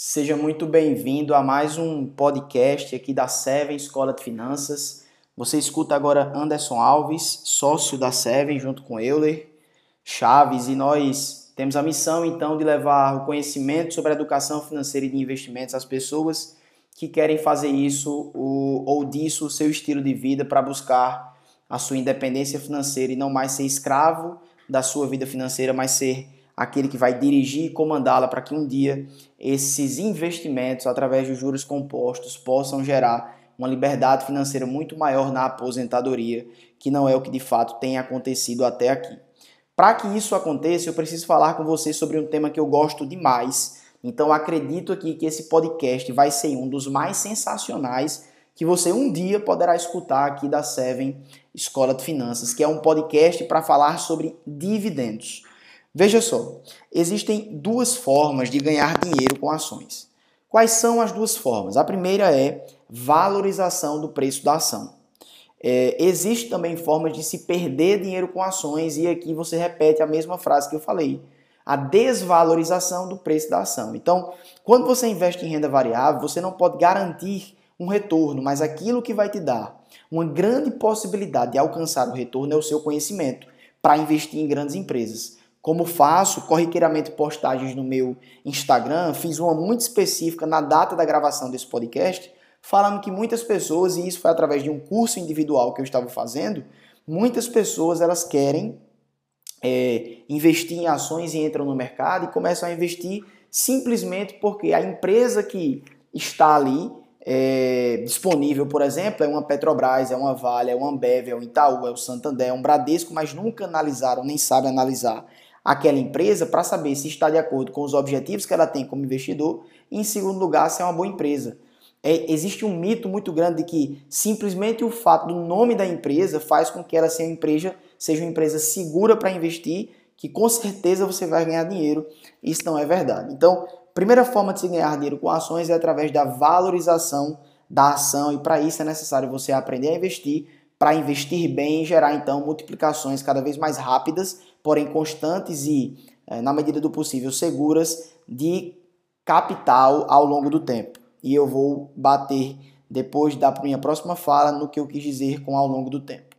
Seja muito bem-vindo a mais um podcast aqui da Seven Escola de Finanças. Você escuta agora Anderson Alves, sócio da Seven, junto com Euler Chaves, e nós temos a missão então de levar o conhecimento sobre a educação financeira e de investimentos às pessoas que querem fazer isso ou disso o seu estilo de vida para buscar a sua independência financeira e não mais ser escravo da sua vida financeira, mas ser aquele que vai dirigir e comandá-la para que um dia esses investimentos, através de juros compostos, possam gerar uma liberdade financeira muito maior na aposentadoria, que não é o que de fato tem acontecido até aqui. Para que isso aconteça, eu preciso falar com você sobre um tema que eu gosto demais. Então acredito aqui que esse podcast vai ser um dos mais sensacionais que você um dia poderá escutar aqui da Seven Escola de Finanças, que é um podcast para falar sobre dividendos. Veja só, existem duas formas de ganhar dinheiro com ações. Quais são as duas formas? A primeira é valorização do preço da ação. É, existe também formas de se perder dinheiro com ações, e aqui você repete a mesma frase que eu falei: a desvalorização do preço da ação. Então, quando você investe em renda variável, você não pode garantir um retorno, mas aquilo que vai te dar uma grande possibilidade de alcançar o retorno é o seu conhecimento para investir em grandes empresas como faço corriqueiramente postagens no meu Instagram, fiz uma muito específica na data da gravação desse podcast, falando que muitas pessoas, e isso foi através de um curso individual que eu estava fazendo, muitas pessoas elas querem é, investir em ações e entram no mercado e começam a investir simplesmente porque a empresa que está ali é, disponível, por exemplo, é uma Petrobras, é uma Vale, é uma Ambev, é um Itaú, é o Santander, é um Bradesco, mas nunca analisaram, nem sabem analisar aquela empresa para saber se está de acordo com os objetivos que ela tem como investidor e, em segundo lugar, se é uma boa empresa. É, existe um mito muito grande de que simplesmente o fato do nome da empresa faz com que ela seja uma empresa, seja uma empresa segura para investir, que com certeza você vai ganhar dinheiro. Isso não é verdade. Então, primeira forma de se ganhar dinheiro com ações é através da valorização da ação e para isso é necessário você aprender a investir, para investir bem e gerar então multiplicações cada vez mais rápidas porém constantes e, é, na medida do possível, seguras de capital ao longo do tempo. E eu vou bater depois da minha próxima fala no que eu quis dizer com ao longo do tempo.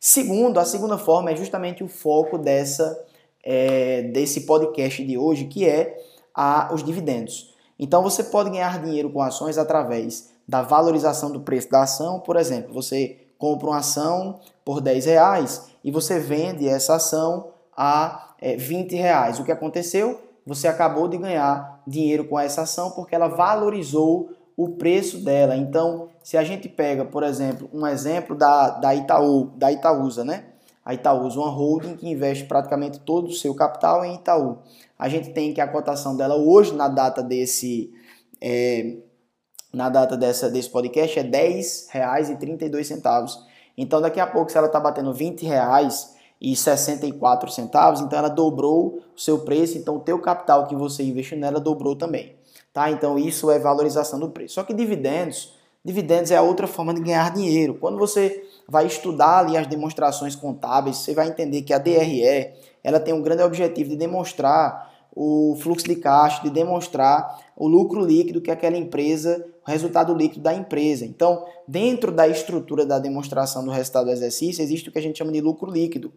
Segundo, a segunda forma é justamente o foco dessa, é, desse podcast de hoje, que é a, os dividendos. Então você pode ganhar dinheiro com ações através da valorização do preço da ação. Por exemplo, você compra uma ação por 10 reais e você vende essa ação a é, 20 reais. O que aconteceu? Você acabou de ganhar dinheiro com essa ação porque ela valorizou o preço dela. Então, se a gente pega, por exemplo, um exemplo da, da Itaú, da Itaúsa, né? A Itaúsa, uma holding que investe praticamente todo o seu capital em Itaú. A gente tem que a cotação dela hoje, na data desse, é, na data dessa, desse podcast, é R$ 10,32. Então, daqui a pouco, se ela está batendo 20 reais, e 64 centavos, então ela dobrou o seu preço, então o teu capital que você investiu nela dobrou também, tá? Então isso é valorização do preço. Só que dividendos, dividendos é outra forma de ganhar dinheiro. Quando você vai estudar ali as demonstrações contábeis, você vai entender que a DRE, ela tem um grande objetivo de demonstrar o fluxo de caixa, de demonstrar o lucro líquido que aquela empresa, o resultado líquido da empresa. Então, dentro da estrutura da demonstração do resultado do exercício, existe o que a gente chama de lucro líquido.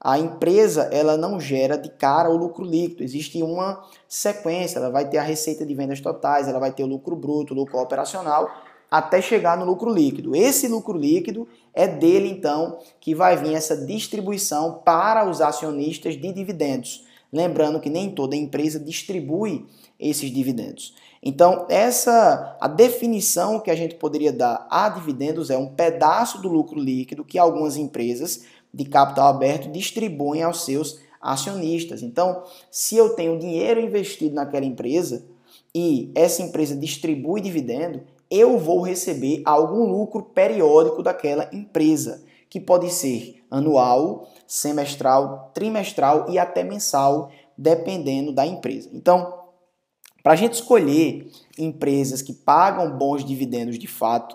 A empresa, ela não gera de cara o lucro líquido, existe uma sequência, ela vai ter a receita de vendas totais, ela vai ter o lucro bruto, o lucro operacional, até chegar no lucro líquido. Esse lucro líquido é dele, então, que vai vir essa distribuição para os acionistas de dividendos. Lembrando que nem toda empresa distribui esses dividendos. Então, essa a definição que a gente poderia dar a dividendos é um pedaço do lucro líquido que algumas empresas de capital aberto distribuem aos seus acionistas. Então, se eu tenho dinheiro investido naquela empresa e essa empresa distribui dividendo, eu vou receber algum lucro periódico daquela empresa, que pode ser anual, semestral, trimestral e até mensal, dependendo da empresa. Então, para a gente escolher empresas que pagam bons dividendos de fato,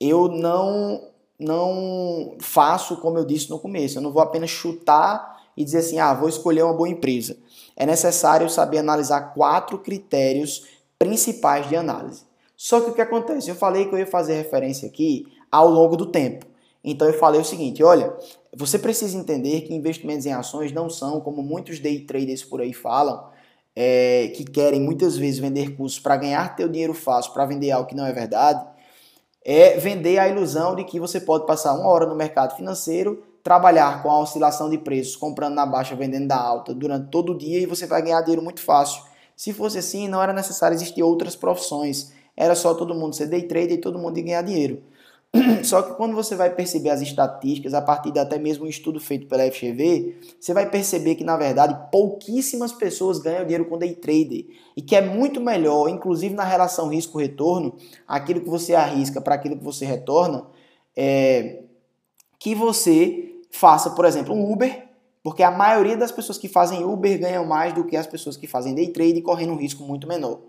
eu não não faço como eu disse no começo. Eu não vou apenas chutar e dizer assim, ah, vou escolher uma boa empresa. É necessário saber analisar quatro critérios principais de análise. Só que o que acontece? Eu falei que eu ia fazer referência aqui ao longo do tempo. Então eu falei o seguinte, olha, você precisa entender que investimentos em ações não são, como muitos day traders por aí falam, é, que querem muitas vezes vender cursos para ganhar teu dinheiro fácil, para vender algo que não é verdade, é vender a ilusão de que você pode passar uma hora no mercado financeiro, trabalhar com a oscilação de preços, comprando na baixa, vendendo na alta durante todo o dia e você vai ganhar dinheiro muito fácil. Se fosse assim, não era necessário existir outras profissões. Era só todo mundo ser day trader e todo mundo ganhar dinheiro. Só que quando você vai perceber as estatísticas, a partir de até mesmo um estudo feito pela FGV, você vai perceber que, na verdade, pouquíssimas pessoas ganham dinheiro com day trader. E que é muito melhor, inclusive na relação risco-retorno, aquilo que você arrisca para aquilo que você retorna, é que você faça, por exemplo, um Uber, porque a maioria das pessoas que fazem Uber ganham mais do que as pessoas que fazem day trade, correndo um risco muito menor.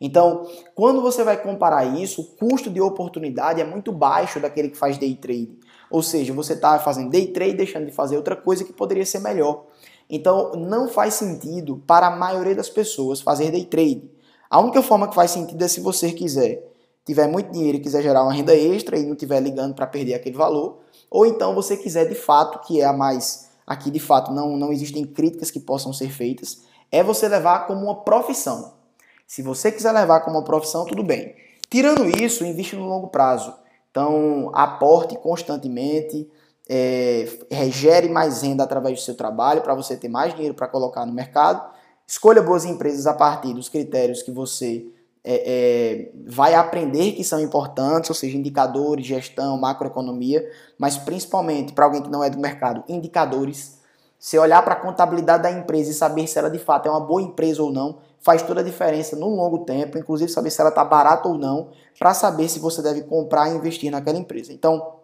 Então, quando você vai comparar isso, o custo de oportunidade é muito baixo daquele que faz day trade. Ou seja, você está fazendo day trade deixando de fazer outra coisa que poderia ser melhor. Então, não faz sentido para a maioria das pessoas fazer day trade. A única forma que faz sentido é se você quiser, tiver muito dinheiro e quiser gerar uma renda extra e não estiver ligando para perder aquele valor, ou então você quiser de fato, que é a mais aqui de fato não, não existem críticas que possam ser feitas, é você levar como uma profissão. Se você quiser levar como profissão, tudo bem. Tirando isso, investe no longo prazo. Então, aporte constantemente, é, gere mais renda através do seu trabalho para você ter mais dinheiro para colocar no mercado. Escolha boas empresas a partir dos critérios que você é, é, vai aprender que são importantes, ou seja, indicadores, gestão, macroeconomia, mas principalmente para alguém que não é do mercado, indicadores. Se olhar para a contabilidade da empresa e saber se ela de fato é uma boa empresa ou não, faz toda a diferença no longo tempo, inclusive saber se ela está barata ou não, para saber se você deve comprar e investir naquela empresa. Então,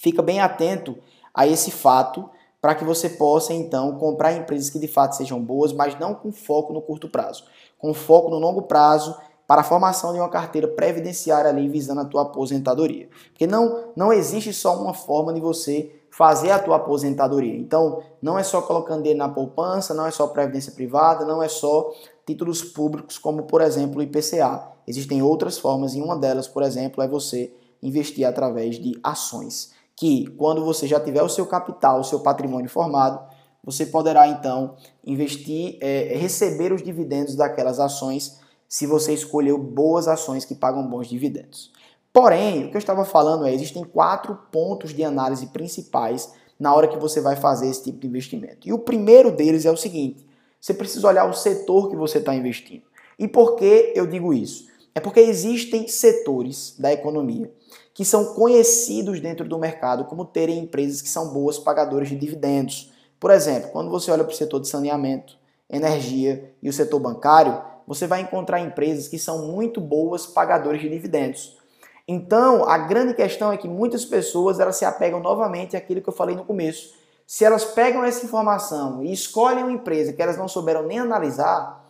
fica bem atento a esse fato para que você possa então comprar empresas que de fato sejam boas, mas não com foco no curto prazo, com foco no longo prazo para a formação de uma carteira previdenciária ali visando a tua aposentadoria. Porque não não existe só uma forma de você fazer a tua aposentadoria. Então, não é só colocando dinheiro na poupança, não é só previdência privada, não é só títulos públicos, como por exemplo o IPCA. Existem outras formas e uma delas, por exemplo, é você investir através de ações, que quando você já tiver o seu capital, o seu patrimônio formado, você poderá então investir, é, receber os dividendos daquelas ações, se você escolheu boas ações que pagam bons dividendos. Porém, o que eu estava falando é, existem quatro pontos de análise principais na hora que você vai fazer esse tipo de investimento. E o primeiro deles é o seguinte: você precisa olhar o setor que você está investindo. E por que eu digo isso? É porque existem setores da economia que são conhecidos dentro do mercado como terem empresas que são boas pagadoras de dividendos. Por exemplo, quando você olha para o setor de saneamento, energia e o setor bancário, você vai encontrar empresas que são muito boas pagadoras de dividendos. Então, a grande questão é que muitas pessoas elas se apegam novamente àquilo que eu falei no começo. Se elas pegam essa informação e escolhem uma empresa que elas não souberam nem analisar,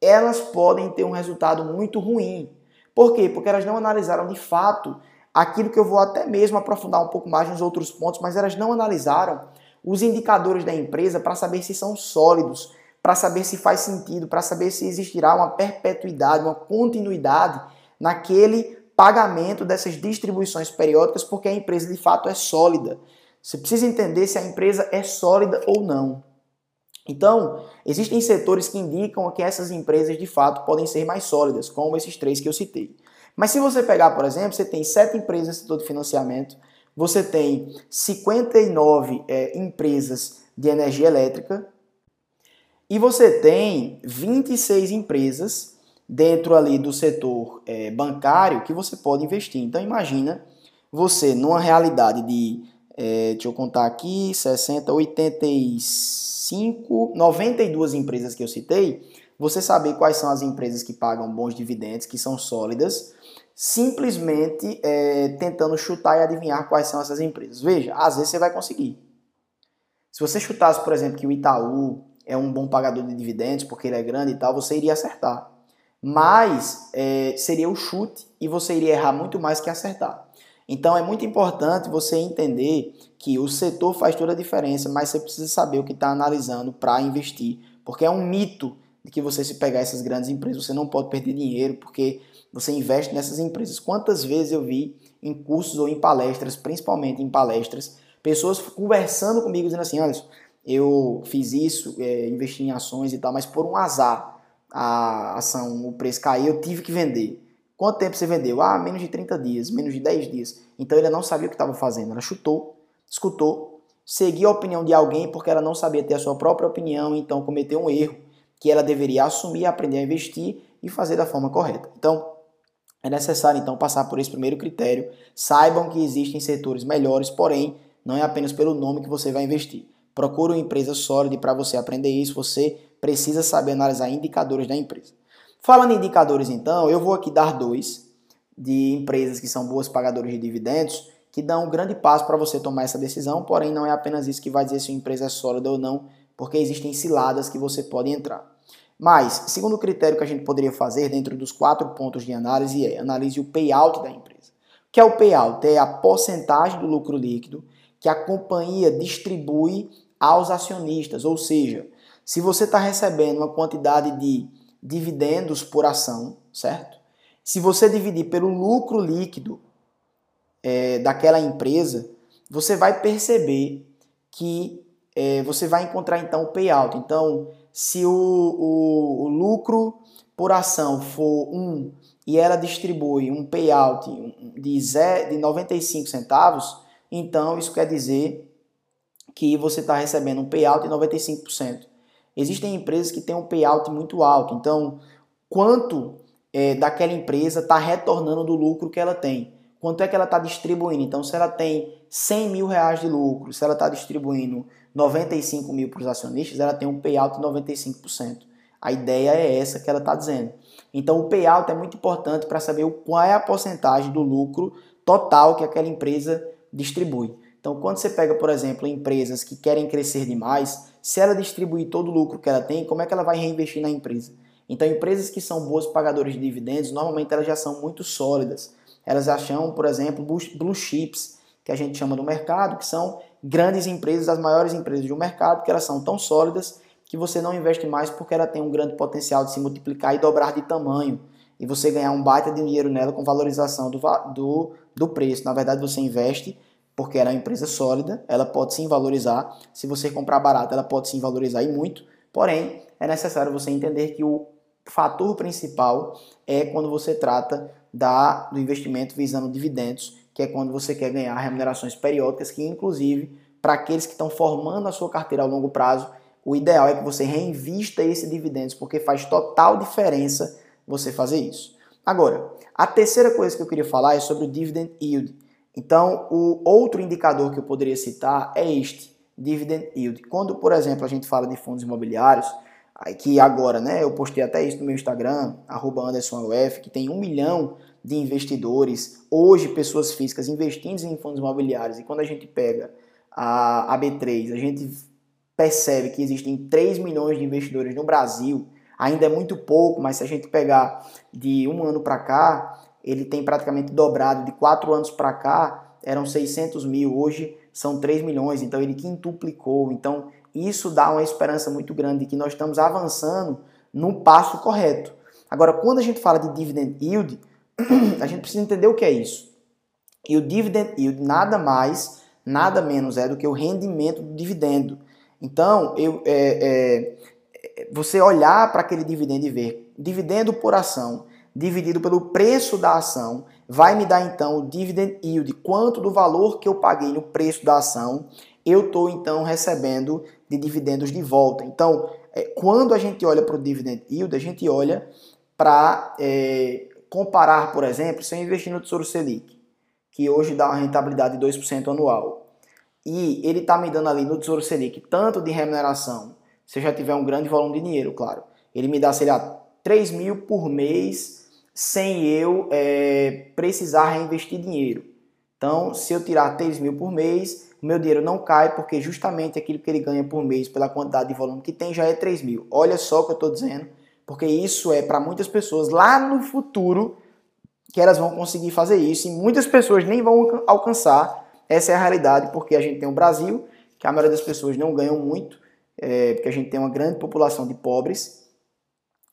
elas podem ter um resultado muito ruim. Por quê? Porque elas não analisaram de fato aquilo que eu vou até mesmo aprofundar um pouco mais nos outros pontos, mas elas não analisaram os indicadores da empresa para saber se são sólidos, para saber se faz sentido, para saber se existirá uma perpetuidade, uma continuidade naquele pagamento dessas distribuições periódicas, porque a empresa de fato é sólida. Você precisa entender se a empresa é sólida ou não. Então, existem setores que indicam que essas empresas de fato podem ser mais sólidas, como esses três que eu citei. Mas se você pegar, por exemplo, você tem sete empresas no setor de financiamento, você tem 59 é, empresas de energia elétrica e você tem 26 empresas dentro ali do setor é, bancário que você pode investir. Então imagina você numa realidade de, é, deixa eu contar aqui, 60, 85, 92 empresas que eu citei, você saber quais são as empresas que pagam bons dividendos, que são sólidas, simplesmente é, tentando chutar e adivinhar quais são essas empresas. Veja, às vezes você vai conseguir. Se você chutasse, por exemplo, que o Itaú é um bom pagador de dividendos porque ele é grande e tal, você iria acertar mas é, seria o chute e você iria errar muito mais que acertar. Então é muito importante você entender que o setor faz toda a diferença, mas você precisa saber o que está analisando para investir, porque é um mito de que você se pegar essas grandes empresas, você não pode perder dinheiro, porque você investe nessas empresas. Quantas vezes eu vi em cursos ou em palestras, principalmente em palestras, pessoas conversando comigo dizendo assim, olha, eu fiz isso, é, investi em ações e tal, mas por um azar a ação, o preço caiu, eu tive que vender. Quanto tempo você vendeu? Ah, menos de 30 dias, menos de 10 dias. Então ele não sabia o que estava fazendo. Ela chutou, escutou, seguiu a opinião de alguém porque ela não sabia ter a sua própria opinião, então cometeu um erro que ela deveria assumir, aprender a investir e fazer da forma correta. Então, é necessário então passar por esse primeiro critério. Saibam que existem setores melhores, porém, não é apenas pelo nome que você vai investir. Procure uma empresa sólida para você aprender isso, você precisa saber analisar indicadores da empresa. Falando em indicadores, então, eu vou aqui dar dois de empresas que são boas pagadoras de dividendos, que dão um grande passo para você tomar essa decisão, porém não é apenas isso que vai dizer se uma empresa é sólida ou não, porque existem ciladas que você pode entrar. Mas, segundo critério que a gente poderia fazer dentro dos quatro pontos de análise é analise o payout da empresa. O que é o payout? É a porcentagem do lucro líquido que a companhia distribui aos acionistas, ou seja, se você está recebendo uma quantidade de dividendos por ação, certo? Se você dividir pelo lucro líquido é, daquela empresa, você vai perceber que é, você vai encontrar então o payout. Então, se o, o, o lucro por ação for 1 e ela distribui um payout de, zero, de 95 centavos, então isso quer dizer que você está recebendo um payout de 95%. Existem empresas que têm um payout muito alto, então quanto é, daquela empresa está retornando do lucro que ela tem? Quanto é que ela está distribuindo? Então, se ela tem 100 mil reais de lucro, se ela está distribuindo 95 mil para os acionistas, ela tem um payout de 95%. A ideia é essa que ela está dizendo. Então, o payout é muito importante para saber qual é a porcentagem do lucro total que aquela empresa distribui. Então, quando você pega, por exemplo, empresas que querem crescer demais, se ela distribuir todo o lucro que ela tem, como é que ela vai reinvestir na empresa? Então, empresas que são boas pagadoras de dividendos, normalmente elas já são muito sólidas. Elas já chamam, por exemplo, blue chips, que a gente chama do mercado, que são grandes empresas, as maiores empresas do mercado, que elas são tão sólidas que você não investe mais porque ela tem um grande potencial de se multiplicar e dobrar de tamanho. E você ganhar um baita de dinheiro nela com valorização do, do, do preço. Na verdade, você investe porque ela é uma empresa sólida, ela pode sim valorizar. Se você comprar barato, ela pode sim valorizar e muito. Porém, é necessário você entender que o fator principal é quando você trata da, do investimento visando dividendos, que é quando você quer ganhar remunerações periódicas, que inclusive para aqueles que estão formando a sua carteira a longo prazo, o ideal é que você reinvista esse dividendos, porque faz total diferença você fazer isso. Agora, a terceira coisa que eu queria falar é sobre o dividend yield. Então, o outro indicador que eu poderia citar é este, dividend yield. Quando, por exemplo, a gente fala de fundos imobiliários, que agora, né, eu postei até isso no meu Instagram, AndersonUF, que tem um milhão de investidores, hoje pessoas físicas investindo em fundos imobiliários, e quando a gente pega a, a B3, a gente percebe que existem 3 milhões de investidores no Brasil, ainda é muito pouco, mas se a gente pegar de um ano para cá, ele tem praticamente dobrado. De quatro anos para cá, eram 600 mil, hoje são 3 milhões, então ele quintuplicou. Então, isso dá uma esperança muito grande de que nós estamos avançando no passo correto. Agora, quando a gente fala de dividend yield, a gente precisa entender o que é isso. E o dividend yield nada mais, nada menos é do que o rendimento do dividendo. Então, eu, é, é, você olhar para aquele dividendo e ver dividendo por ação dividido pelo preço da ação, vai me dar então o dividend yield, quanto do valor que eu paguei no preço da ação, eu estou então recebendo de dividendos de volta. Então, é, quando a gente olha para o dividend yield, a gente olha para é, comparar, por exemplo, se eu investir no Tesouro Selic, que hoje dá uma rentabilidade de 2% anual, e ele está me dando ali no Tesouro Selic tanto de remuneração, se eu já tiver um grande volume de dinheiro, claro, ele me dá, sei lá, 3 mil por mês sem eu é, precisar reinvestir dinheiro. Então, se eu tirar 3 mil por mês, o meu dinheiro não cai, porque justamente aquilo que ele ganha por mês, pela quantidade de volume que tem, já é 3 mil. Olha só o que eu estou dizendo, porque isso é para muitas pessoas lá no futuro que elas vão conseguir fazer isso e muitas pessoas nem vão alcançar. Essa é a realidade, porque a gente tem o Brasil, que a maioria das pessoas não ganham muito, é, porque a gente tem uma grande população de pobres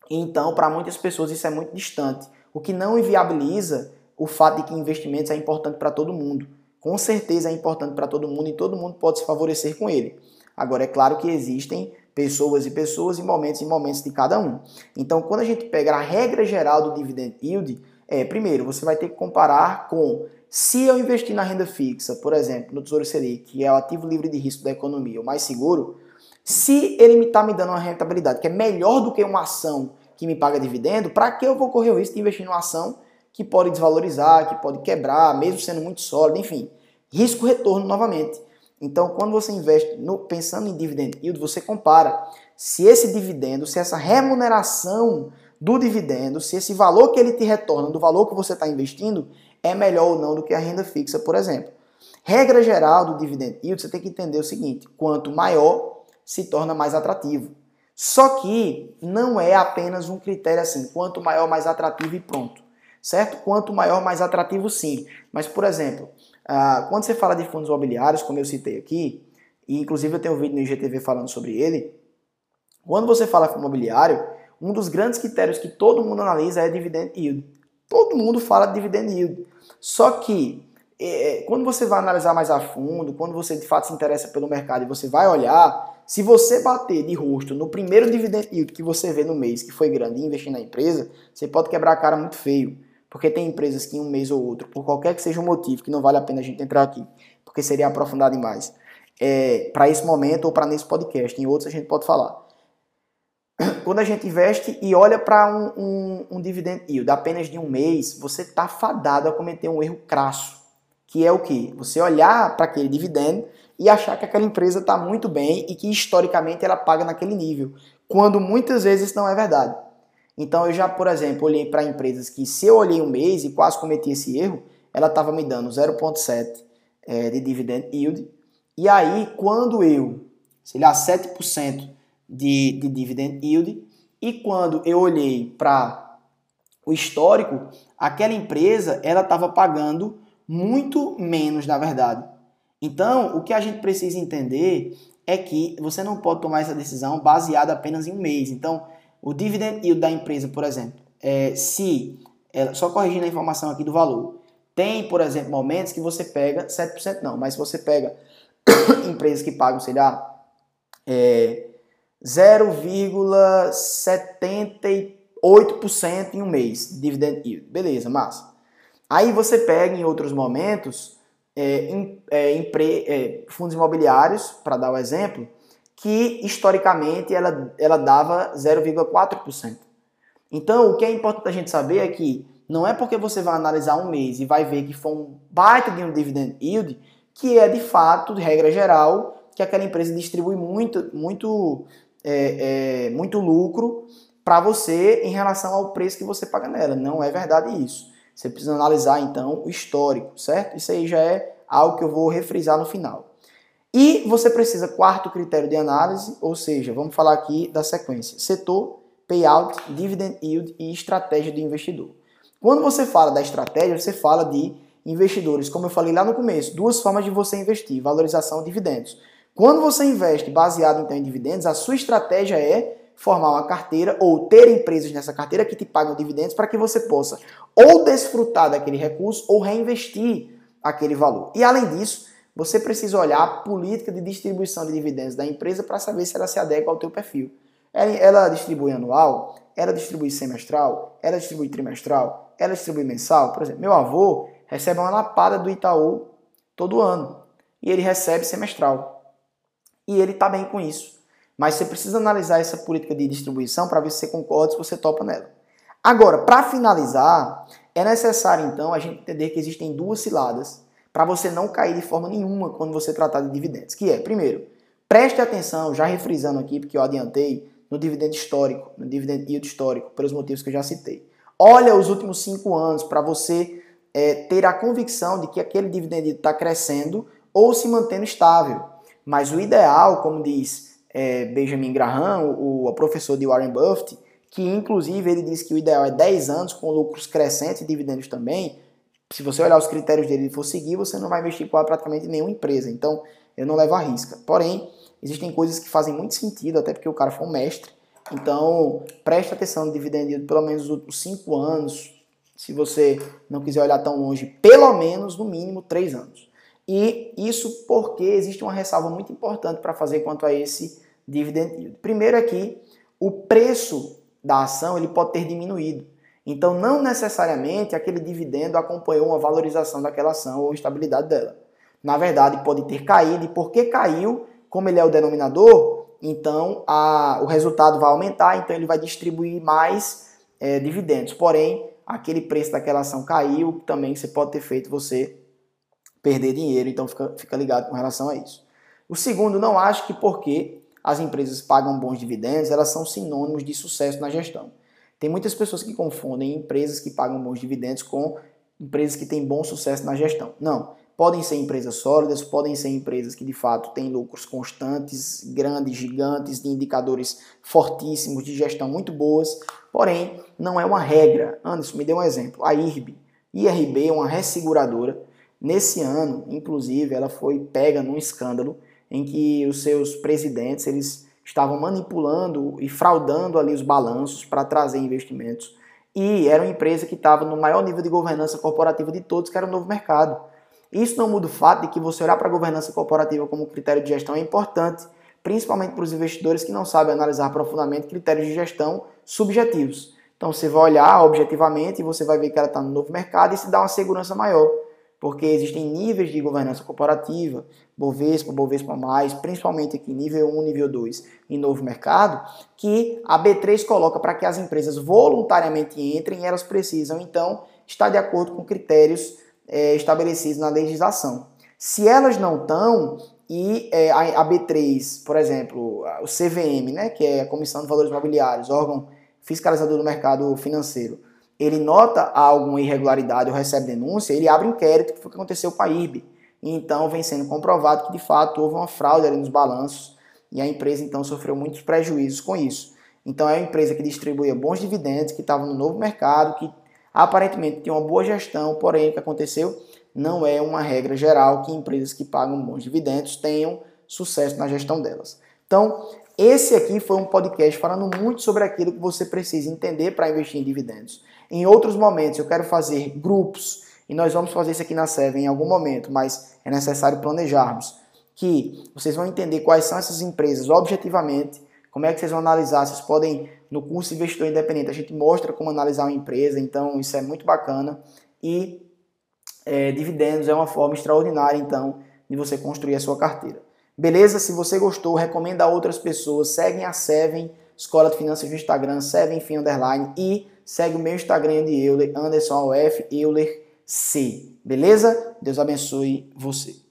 Então, para muitas pessoas isso é muito distante, o que não inviabiliza o fato de que investimentos é importante para todo mundo. Com certeza é importante para todo mundo e todo mundo pode se favorecer com ele. Agora, é claro que existem pessoas e pessoas e momentos e momentos de cada um. Então, quando a gente pega a regra geral do dividend yield, é, primeiro, você vai ter que comparar com se eu investir na renda fixa, por exemplo, no Tesouro Selic, que é o ativo livre de risco da economia, o mais seguro, se ele está me dando uma rentabilidade que é melhor do que uma ação que me paga dividendo, para que eu vou correr o risco de investir numa ação que pode desvalorizar, que pode quebrar, mesmo sendo muito sólida, enfim. Risco-retorno novamente. Então, quando você investe no, pensando em dividend yield, você compara se esse dividendo, se essa remuneração do dividendo, se esse valor que ele te retorna do valor que você está investindo é melhor ou não do que a renda fixa, por exemplo. Regra geral do dividend yield, você tem que entender o seguinte: quanto maior, se torna mais atrativo. Só que não é apenas um critério assim, quanto maior, mais atrativo e pronto. Certo? Quanto maior, mais atrativo sim. Mas, por exemplo, ah, quando você fala de fundos imobiliários, como eu citei aqui, e inclusive eu tenho um vídeo no IGTV falando sobre ele, quando você fala fundo imobiliário, um dos grandes critérios que todo mundo analisa é dividend yield. Todo mundo fala de dividend yield. Só que é, quando você vai analisar mais a fundo, quando você de fato se interessa pelo mercado e você vai olhar, se você bater de rosto no primeiro dividend yield que você vê no mês, que foi grande, e investir na empresa, você pode quebrar a cara muito feio. Porque tem empresas que em um mês ou outro, por qualquer que seja o motivo, que não vale a pena a gente entrar aqui, porque seria aprofundar demais, é, para esse momento ou para nesse podcast, em outros a gente pode falar. Quando a gente investe e olha para um, um, um dividend yield apenas de um mês, você está fadado a cometer um erro crasso, que é o que? Você olhar para aquele dividendo e achar que aquela empresa está muito bem e que historicamente ela paga naquele nível, quando muitas vezes isso não é verdade. Então eu já, por exemplo, olhei para empresas que se eu olhei um mês e quase cometi esse erro, ela estava me dando 0,7 é, de dividend yield. E aí, quando eu, sei lá, 7% de, de dividend yield, e quando eu olhei para o histórico, aquela empresa ela estava pagando muito menos, na verdade. Então, o que a gente precisa entender é que você não pode tomar essa decisão baseada apenas em um mês. Então, o dividend yield da empresa, por exemplo, é, se, é, só corrigindo a informação aqui do valor, tem, por exemplo, momentos que você pega 7% não, mas se você pega empresas que pagam, sei lá, é, 0,78% em um mês, dividend yield. Beleza, massa. Aí você pega em outros momentos é, em, é, é, fundos imobiliários, para dar o um exemplo, que historicamente ela, ela dava 0,4%. Então, o que é importante a gente saber é que não é porque você vai analisar um mês e vai ver que foi um baita de um dividend yield, que é de fato, de regra geral, que aquela empresa distribui muito, muito, é, é, muito lucro para você em relação ao preço que você paga nela. Não é verdade isso. Você precisa analisar então o histórico, certo? Isso aí já é algo que eu vou refrisar no final. E você precisa, quarto critério de análise, ou seja, vamos falar aqui da sequência: setor, payout, dividend yield e estratégia do investidor. Quando você fala da estratégia, você fala de investidores, como eu falei lá no começo, duas formas de você investir: valorização e dividendos. Quando você investe baseado então em dividendos, a sua estratégia é formar uma carteira ou ter empresas nessa carteira que te pagam dividendos para que você possa ou desfrutar daquele recurso ou reinvestir aquele valor. E além disso, você precisa olhar a política de distribuição de dividendos da empresa para saber se ela se adequa ao teu perfil. Ela distribui anual, ela distribui semestral, ela distribui trimestral, ela distribui mensal. Por exemplo, meu avô recebe uma lapada do Itaú todo ano e ele recebe semestral. E ele está bem com isso. Mas você precisa analisar essa política de distribuição para ver se você concorda, se você topa nela. Agora, para finalizar, é necessário então a gente entender que existem duas ciladas para você não cair de forma nenhuma quando você tratar de dividendos, que é, primeiro, preste atenção, já refrisando aqui, porque eu adiantei, no dividendo histórico, no dividendo yield histórico, pelos motivos que eu já citei. Olha os últimos cinco anos para você é, ter a convicção de que aquele dividendo está crescendo ou se mantendo estável. Mas o ideal, como diz é, Benjamin Graham, o, o professor de Warren Buffett, que inclusive ele diz que o ideal é 10 anos com lucros crescentes e dividendos também. Se você olhar os critérios dele e for seguir, você não vai investir com praticamente nenhuma empresa. Então, eu não levo a risca. Porém, existem coisas que fazem muito sentido, até porque o cara foi um mestre, Então, preste atenção no dividend yield pelo menos os últimos 5 anos, se você não quiser olhar tão longe, pelo menos no mínimo 3 anos. E isso porque existe uma ressalva muito importante para fazer quanto a esse dividend yield. Primeiro é que o preço da ação ele pode ter diminuído. Então, não necessariamente aquele dividendo acompanhou uma valorização daquela ação ou estabilidade dela. Na verdade, pode ter caído, e porque caiu, como ele é o denominador, então a, o resultado vai aumentar, então ele vai distribuir mais é, dividendos. Porém, aquele preço daquela ação caiu, também você pode ter feito você perder dinheiro, então fica, fica ligado com relação a isso. O segundo, não acho que porque as empresas pagam bons dividendos, elas são sinônimos de sucesso na gestão. Tem muitas pessoas que confundem empresas que pagam bons dividendos com empresas que têm bom sucesso na gestão. Não. Podem ser empresas sólidas, podem ser empresas que de fato têm lucros constantes, grandes, gigantes, de indicadores fortíssimos de gestão muito boas, porém não é uma regra. Anderson, me dê um exemplo. A IRB. IRB é uma resseguradora. Nesse ano, inclusive, ela foi pega num escândalo em que os seus presidentes eles estavam manipulando e fraudando ali os balanços para trazer investimentos. E era uma empresa que estava no maior nível de governança corporativa de todos, que era o novo mercado. Isso não muda o fato de que você olhar para a governança corporativa como critério de gestão é importante, principalmente para os investidores que não sabem analisar profundamente critérios de gestão subjetivos. Então você vai olhar objetivamente e você vai ver que ela está no novo mercado e se dá uma segurança maior porque existem níveis de governança corporativa, Bovespa, Bovespa+, principalmente aqui nível 1, nível 2 em novo mercado, que a B3 coloca para que as empresas voluntariamente entrem e elas precisam, então, estar de acordo com critérios é, estabelecidos na legislação. Se elas não estão, e é, a, a B3, por exemplo, o CVM, né, que é a Comissão de Valores Imobiliários, órgão fiscalizador do mercado financeiro, ele nota alguma irregularidade ou recebe denúncia, ele abre inquérito, que foi o que aconteceu com a IRB. Então vem sendo comprovado que de fato houve uma fraude ali nos balanços e a empresa então sofreu muitos prejuízos com isso. Então é uma empresa que distribuía bons dividendos, que estava no novo mercado, que aparentemente tinha uma boa gestão, porém o que aconteceu não é uma regra geral que empresas que pagam bons dividendos tenham sucesso na gestão delas. Então, esse aqui foi um podcast falando muito sobre aquilo que você precisa entender para investir em dividendos. Em outros momentos eu quero fazer grupos, e nós vamos fazer isso aqui na Seven em algum momento, mas é necessário planejarmos, que vocês vão entender quais são essas empresas objetivamente, como é que vocês vão analisar, vocês podem, no curso Investidor Independente, a gente mostra como analisar uma empresa, então isso é muito bacana, e é, dividendos é uma forma extraordinária, então, de você construir a sua carteira. Beleza? Se você gostou, recomenda a outras pessoas, seguem a Seven, Escola de Finanças no Instagram, Seven Fim Underline, e segue o meu Instagram de Euler, Anderson Auf, Euler C. Beleza? Deus abençoe você.